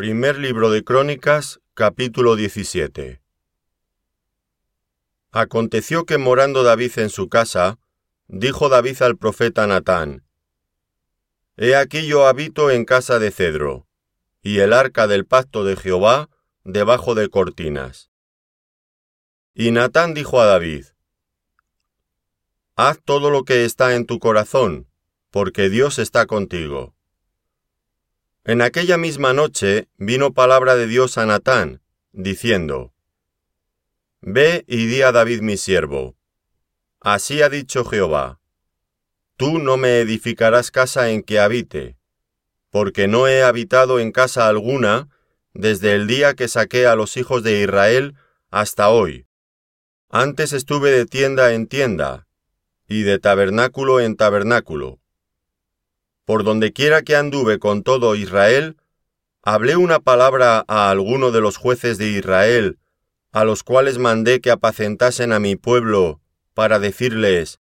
Primer libro de Crónicas, capítulo 17. Aconteció que morando David en su casa, dijo David al profeta Natán, He aquí yo habito en casa de cedro, y el arca del pacto de Jehová debajo de cortinas. Y Natán dijo a David, Haz todo lo que está en tu corazón, porque Dios está contigo. En aquella misma noche vino palabra de Dios a Natán, diciendo, Ve y di a David mi siervo, Así ha dicho Jehová, Tú no me edificarás casa en que habite, porque no he habitado en casa alguna desde el día que saqué a los hijos de Israel hasta hoy. Antes estuve de tienda en tienda, y de tabernáculo en tabernáculo por donde quiera que anduve con todo Israel, hablé una palabra a alguno de los jueces de Israel, a los cuales mandé que apacentasen a mi pueblo, para decirles,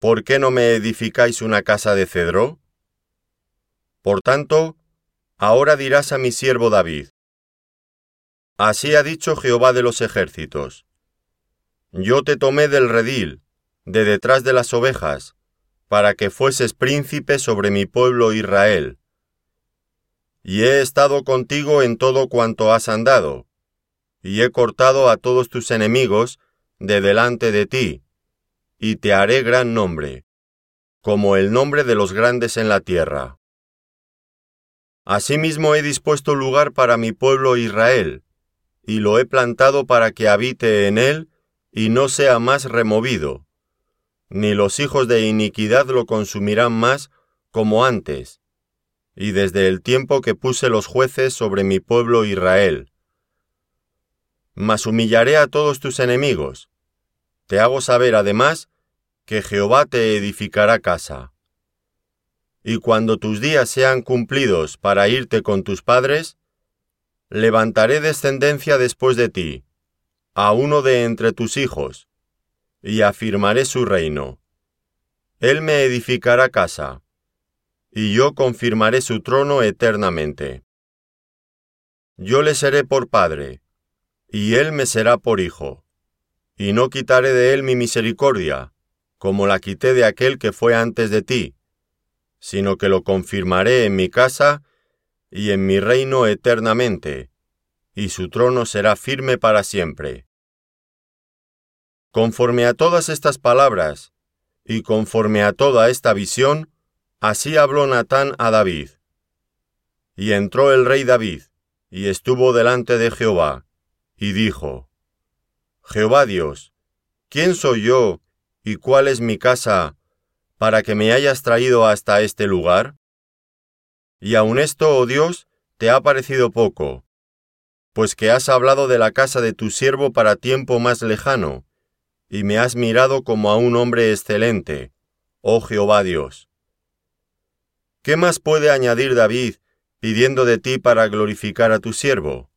¿por qué no me edificáis una casa de cedro? Por tanto, ahora dirás a mi siervo David, Así ha dicho Jehová de los ejércitos, Yo te tomé del redil, de detrás de las ovejas, para que fueses príncipe sobre mi pueblo Israel. Y he estado contigo en todo cuanto has andado, y he cortado a todos tus enemigos de delante de ti, y te haré gran nombre, como el nombre de los grandes en la tierra. Asimismo he dispuesto lugar para mi pueblo Israel, y lo he plantado para que habite en él y no sea más removido ni los hijos de iniquidad lo consumirán más como antes, y desde el tiempo que puse los jueces sobre mi pueblo Israel. Mas humillaré a todos tus enemigos. Te hago saber además que Jehová te edificará casa. Y cuando tus días sean cumplidos para irte con tus padres, levantaré descendencia después de ti, a uno de entre tus hijos, y afirmaré su reino. Él me edificará casa, y yo confirmaré su trono eternamente. Yo le seré por padre, y él me será por hijo, y no quitaré de él mi misericordia, como la quité de aquel que fue antes de ti, sino que lo confirmaré en mi casa y en mi reino eternamente, y su trono será firme para siempre. Conforme a todas estas palabras, y conforme a toda esta visión, así habló Natán a David. Y entró el rey David, y estuvo delante de Jehová, y dijo, Jehová Dios, ¿quién soy yo y cuál es mi casa para que me hayas traído hasta este lugar? Y aun esto, oh Dios, te ha parecido poco, pues que has hablado de la casa de tu siervo para tiempo más lejano, y me has mirado como a un hombre excelente, oh Jehová Dios. ¿Qué más puede añadir David pidiendo de ti para glorificar a tu siervo?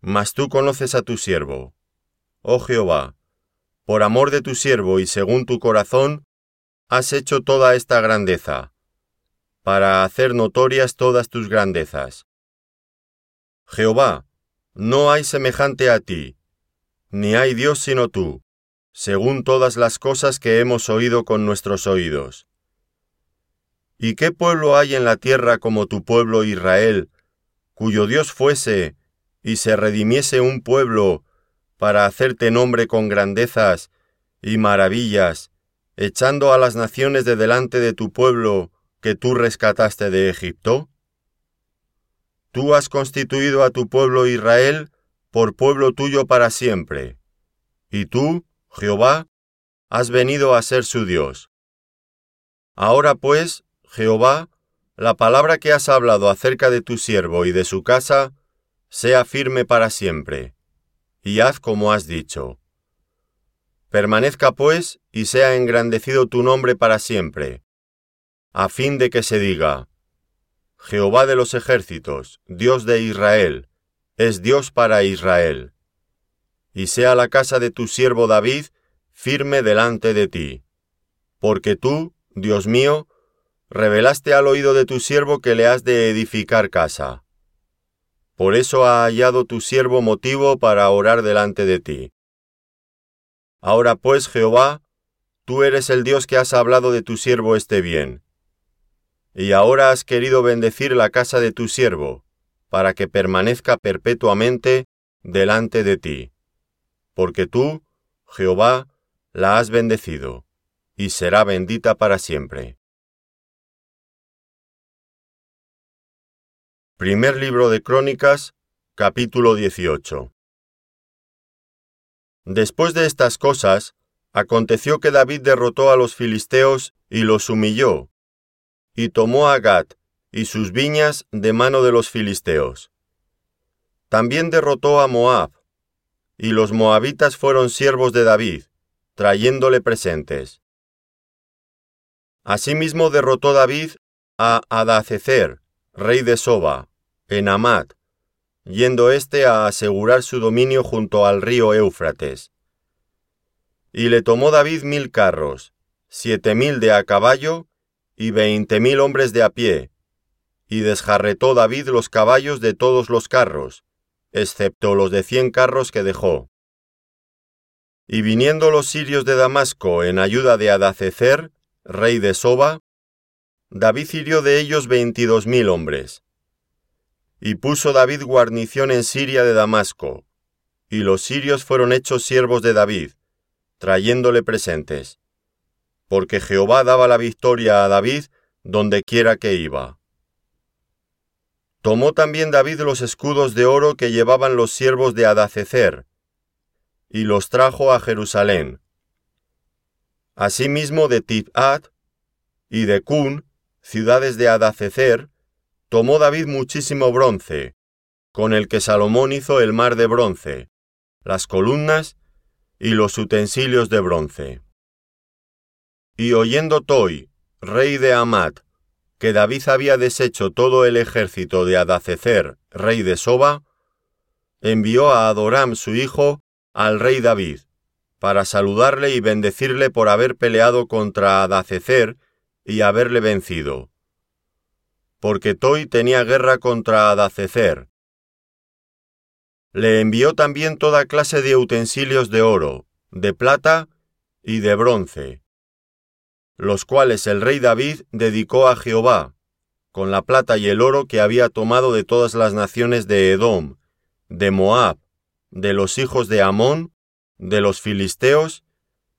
Mas tú conoces a tu siervo, oh Jehová, por amor de tu siervo y según tu corazón, has hecho toda esta grandeza, para hacer notorias todas tus grandezas. Jehová, no hay semejante a ti, ni hay Dios sino tú, según todas las cosas que hemos oído con nuestros oídos. ¿Y qué pueblo hay en la tierra como tu pueblo Israel, cuyo Dios fuese y se redimiese un pueblo para hacerte nombre con grandezas y maravillas, echando a las naciones de delante de tu pueblo que tú rescataste de Egipto? Tú has constituido a tu pueblo Israel por pueblo tuyo para siempre, y tú Jehová, has venido a ser su Dios. Ahora pues, Jehová, la palabra que has hablado acerca de tu siervo y de su casa, sea firme para siempre, y haz como has dicho. Permanezca pues y sea engrandecido tu nombre para siempre, a fin de que se diga, Jehová de los ejércitos, Dios de Israel, es Dios para Israel y sea la casa de tu siervo David firme delante de ti. Porque tú, Dios mío, revelaste al oído de tu siervo que le has de edificar casa. Por eso ha hallado tu siervo motivo para orar delante de ti. Ahora pues, Jehová, tú eres el Dios que has hablado de tu siervo este bien. Y ahora has querido bendecir la casa de tu siervo, para que permanezca perpetuamente delante de ti. Porque tú, Jehová, la has bendecido, y será bendita para siempre. Primer libro de Crónicas, capítulo 18. Después de estas cosas, aconteció que David derrotó a los filisteos y los humilló, y tomó a Gat y sus viñas de mano de los filisteos. También derrotó a Moab, y los moabitas fueron siervos de David, trayéndole presentes. Asimismo derrotó David a Adacecer, rey de Soba, en Amat, yendo éste a asegurar su dominio junto al río Éufrates. Y le tomó David mil carros, siete mil de a caballo y veinte mil hombres de a pie, y desjarretó David los caballos de todos los carros, excepto los de cien carros que dejó. Y viniendo los sirios de Damasco en ayuda de Adacecer, rey de Soba, David hirió de ellos veintidós mil hombres. Y puso David guarnición en Siria de Damasco, y los sirios fueron hechos siervos de David, trayéndole presentes, porque Jehová daba la victoria a David donde quiera que iba. Tomó también David los escudos de oro que llevaban los siervos de Adacecer, y los trajo a Jerusalén. Asimismo de Tifat y de Cun, ciudades de Adacecer, tomó David muchísimo bronce, con el que Salomón hizo el mar de bronce, las columnas y los utensilios de bronce. Y oyendo Toi, rey de Amat, que David había deshecho todo el ejército de Adacecer, rey de Soba, envió a Adoram su hijo al rey David, para saludarle y bendecirle por haber peleado contra Adacecer y haberle vencido. Porque Toi tenía guerra contra Adacecer. Le envió también toda clase de utensilios de oro, de plata y de bronce, los cuales el rey David dedicó a Jehová, con la plata y el oro que había tomado de todas las naciones de Edom, de Moab, de los hijos de Amón, de los filisteos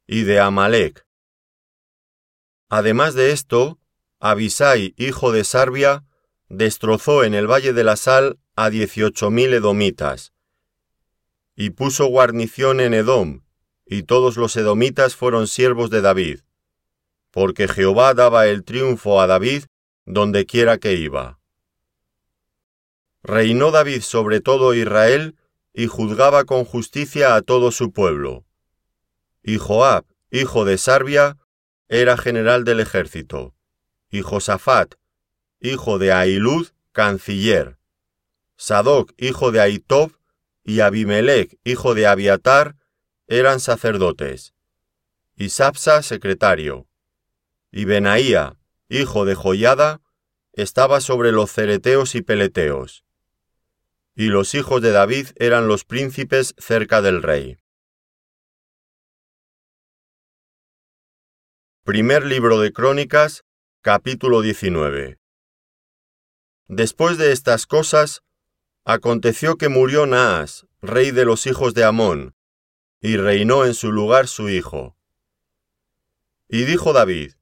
y de Amalek. Además de esto, Abisai, hijo de Sarbia, destrozó en el valle de la sal a dieciocho mil edomitas, y puso guarnición en Edom, y todos los edomitas fueron siervos de David, porque Jehová daba el triunfo a David donde quiera que iba. Reinó David sobre todo Israel y juzgaba con justicia a todo su pueblo. Y Joab, hijo de Sarbia, era general del ejército, y Josafat, hijo de Ahilud, canciller. Sadoc, hijo de Aitob, y Abimelech, hijo de Abiatar, eran sacerdotes. Y Sapsa, secretario. Y Benaía, hijo de Joyada, estaba sobre los cereteos y peleteos y los hijos de David eran los príncipes cerca del rey. Primer libro de Crónicas, capítulo 19. Después de estas cosas, aconteció que murió Naas, rey de los hijos de Amón, y reinó en su lugar su hijo. Y dijo David,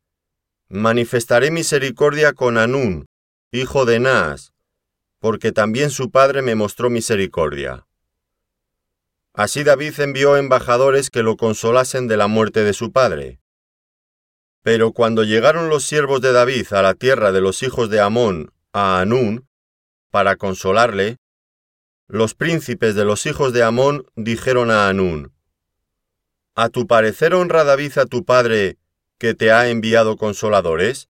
Manifestaré misericordia con Anún, hijo de Naas, porque también su padre me mostró misericordia. Así David envió embajadores que lo consolasen de la muerte de su padre. Pero cuando llegaron los siervos de David a la tierra de los hijos de Amón, a Anún, para consolarle, los príncipes de los hijos de Amón dijeron a Anún, ¿A tu parecer honra David a tu padre, que te ha enviado consoladores?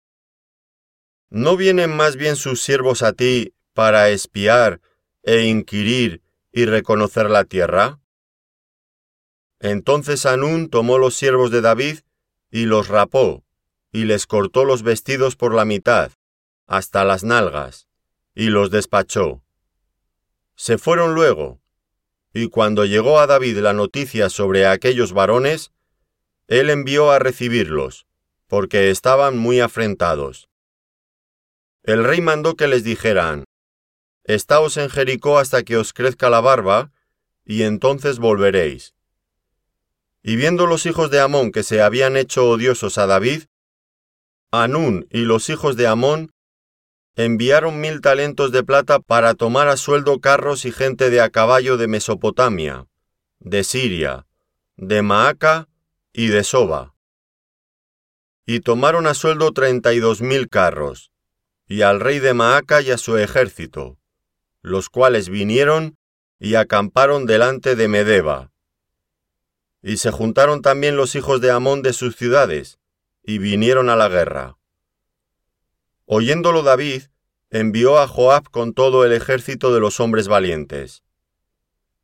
¿No vienen más bien sus siervos a ti para espiar e inquirir y reconocer la tierra? Entonces Anún tomó los siervos de David y los rapó, y les cortó los vestidos por la mitad, hasta las nalgas, y los despachó. Se fueron luego, y cuando llegó a David la noticia sobre aquellos varones, él envió a recibirlos, porque estaban muy afrentados. El rey mandó que les dijeran, Estaos en Jericó hasta que os crezca la barba, y entonces volveréis. Y viendo los hijos de Amón que se habían hecho odiosos a David, Anún y los hijos de Amón enviaron mil talentos de plata para tomar a sueldo carros y gente de a caballo de Mesopotamia, de Siria, de Maaca y de Soba. Y tomaron a sueldo treinta y dos mil carros, y al rey de Maaca y a su ejército, los cuales vinieron y acamparon delante de Medeba. Y se juntaron también los hijos de Amón de sus ciudades, y vinieron a la guerra. Oyéndolo David, envió a Joab con todo el ejército de los hombres valientes.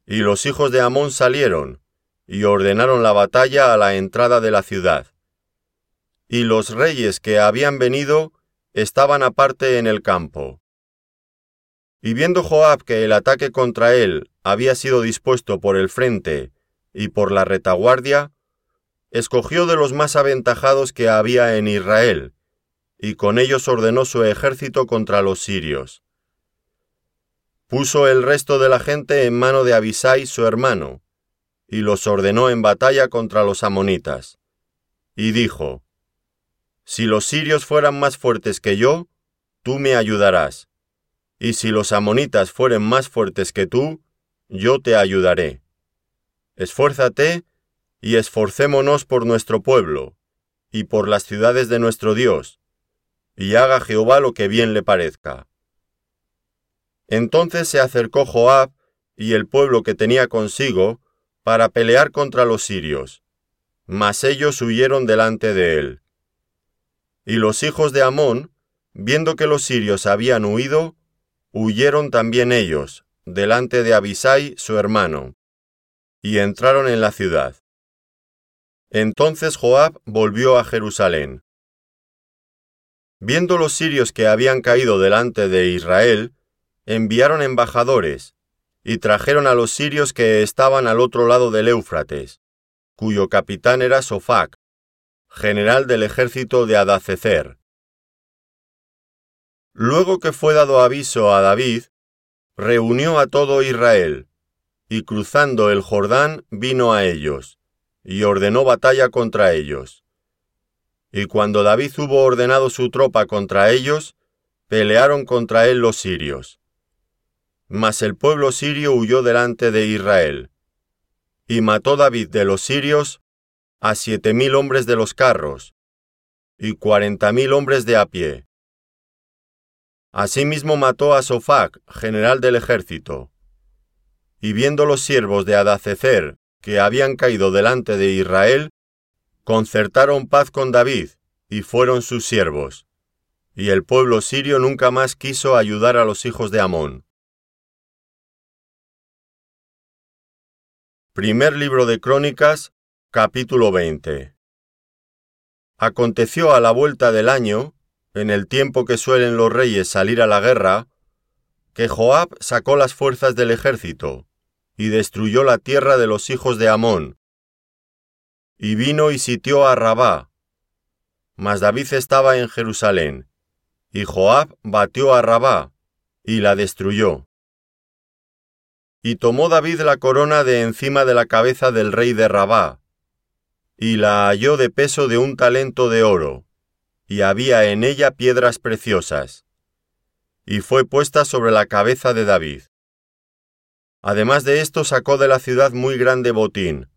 Y los hijos de Amón salieron, y ordenaron la batalla a la entrada de la ciudad. Y los reyes que habían venido estaban aparte en el campo. Y viendo Joab que el ataque contra él había sido dispuesto por el frente y por la retaguardia, escogió de los más aventajados que había en Israel, y con ellos ordenó su ejército contra los sirios. Puso el resto de la gente en mano de Abisai su hermano, y los ordenó en batalla contra los amonitas. Y dijo, Si los sirios fueran más fuertes que yo, tú me ayudarás, y si los amonitas fueren más fuertes que tú, yo te ayudaré. Esfuérzate y esforcémonos por nuestro pueblo, y por las ciudades de nuestro Dios, y haga Jehová lo que bien le parezca. Entonces se acercó Joab y el pueblo que tenía consigo para pelear contra los sirios, mas ellos huyeron delante de él. Y los hijos de Amón, viendo que los sirios habían huido, huyeron también ellos, delante de Abisai su hermano, y entraron en la ciudad. Entonces Joab volvió a Jerusalén. Viendo los sirios que habían caído delante de Israel, enviaron embajadores, y trajeron a los sirios que estaban al otro lado del Éufrates, cuyo capitán era Sofac, general del ejército de Adacecer. Luego que fue dado aviso a David, reunió a todo Israel, y cruzando el Jordán vino a ellos, y ordenó batalla contra ellos. Y cuando David hubo ordenado su tropa contra ellos, pelearon contra él los sirios. Mas el pueblo sirio huyó delante de Israel. Y mató David de los sirios a siete mil hombres de los carros, y cuarenta mil hombres de a pie. Asimismo mató a Sofac, general del ejército. Y viendo los siervos de Adacecer que habían caído delante de Israel, concertaron paz con David, y fueron sus siervos. Y el pueblo sirio nunca más quiso ayudar a los hijos de Amón. Primer libro de Crónicas, capítulo 20. Aconteció a la vuelta del año, en el tiempo que suelen los reyes salir a la guerra, que Joab sacó las fuerzas del ejército, y destruyó la tierra de los hijos de Amón, y vino y sitió a Rabá. Mas David estaba en Jerusalén, y Joab batió a Rabá, y la destruyó. Y tomó David la corona de encima de la cabeza del rey de Rabá, y la halló de peso de un talento de oro, y había en ella piedras preciosas, y fue puesta sobre la cabeza de David. Además de esto sacó de la ciudad muy grande botín,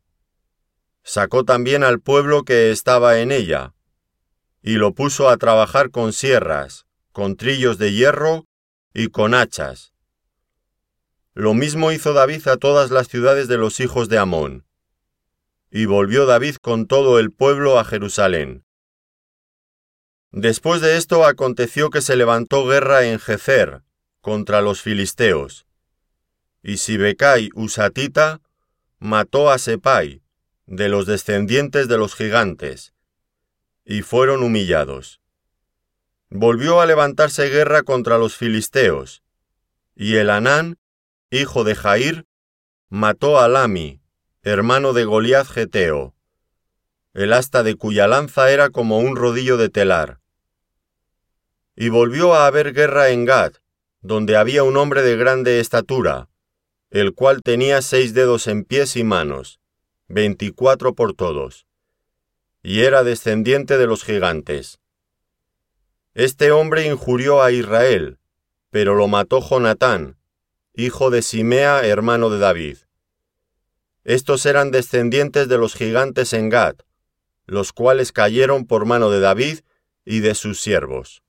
sacó también al pueblo que estaba en ella, y lo puso a trabajar con sierras, con trillos de hierro y con hachas. Lo mismo hizo David a todas las ciudades de los hijos de Amón. Y volvió David con todo el pueblo a Jerusalén. Después de esto aconteció que se levantó guerra en Jezer contra los filisteos. Y Sibecai Usatita mató a Sepai, de los descendientes de los gigantes, y fueron humillados. Volvió a levantarse guerra contra los filisteos, y el Anán hijo de Jair, mató a Lami, hermano de Goliat Geteo, el asta de cuya lanza era como un rodillo de telar. Y volvió a haber guerra en Gad, donde había un hombre de grande estatura, el cual tenía seis dedos en pies y manos, veinticuatro por todos, y era descendiente de los gigantes. Este hombre injurió a Israel, pero lo mató Jonatán, hijo de Simea, hermano de David. Estos eran descendientes de los gigantes en Gad, los cuales cayeron por mano de David y de sus siervos.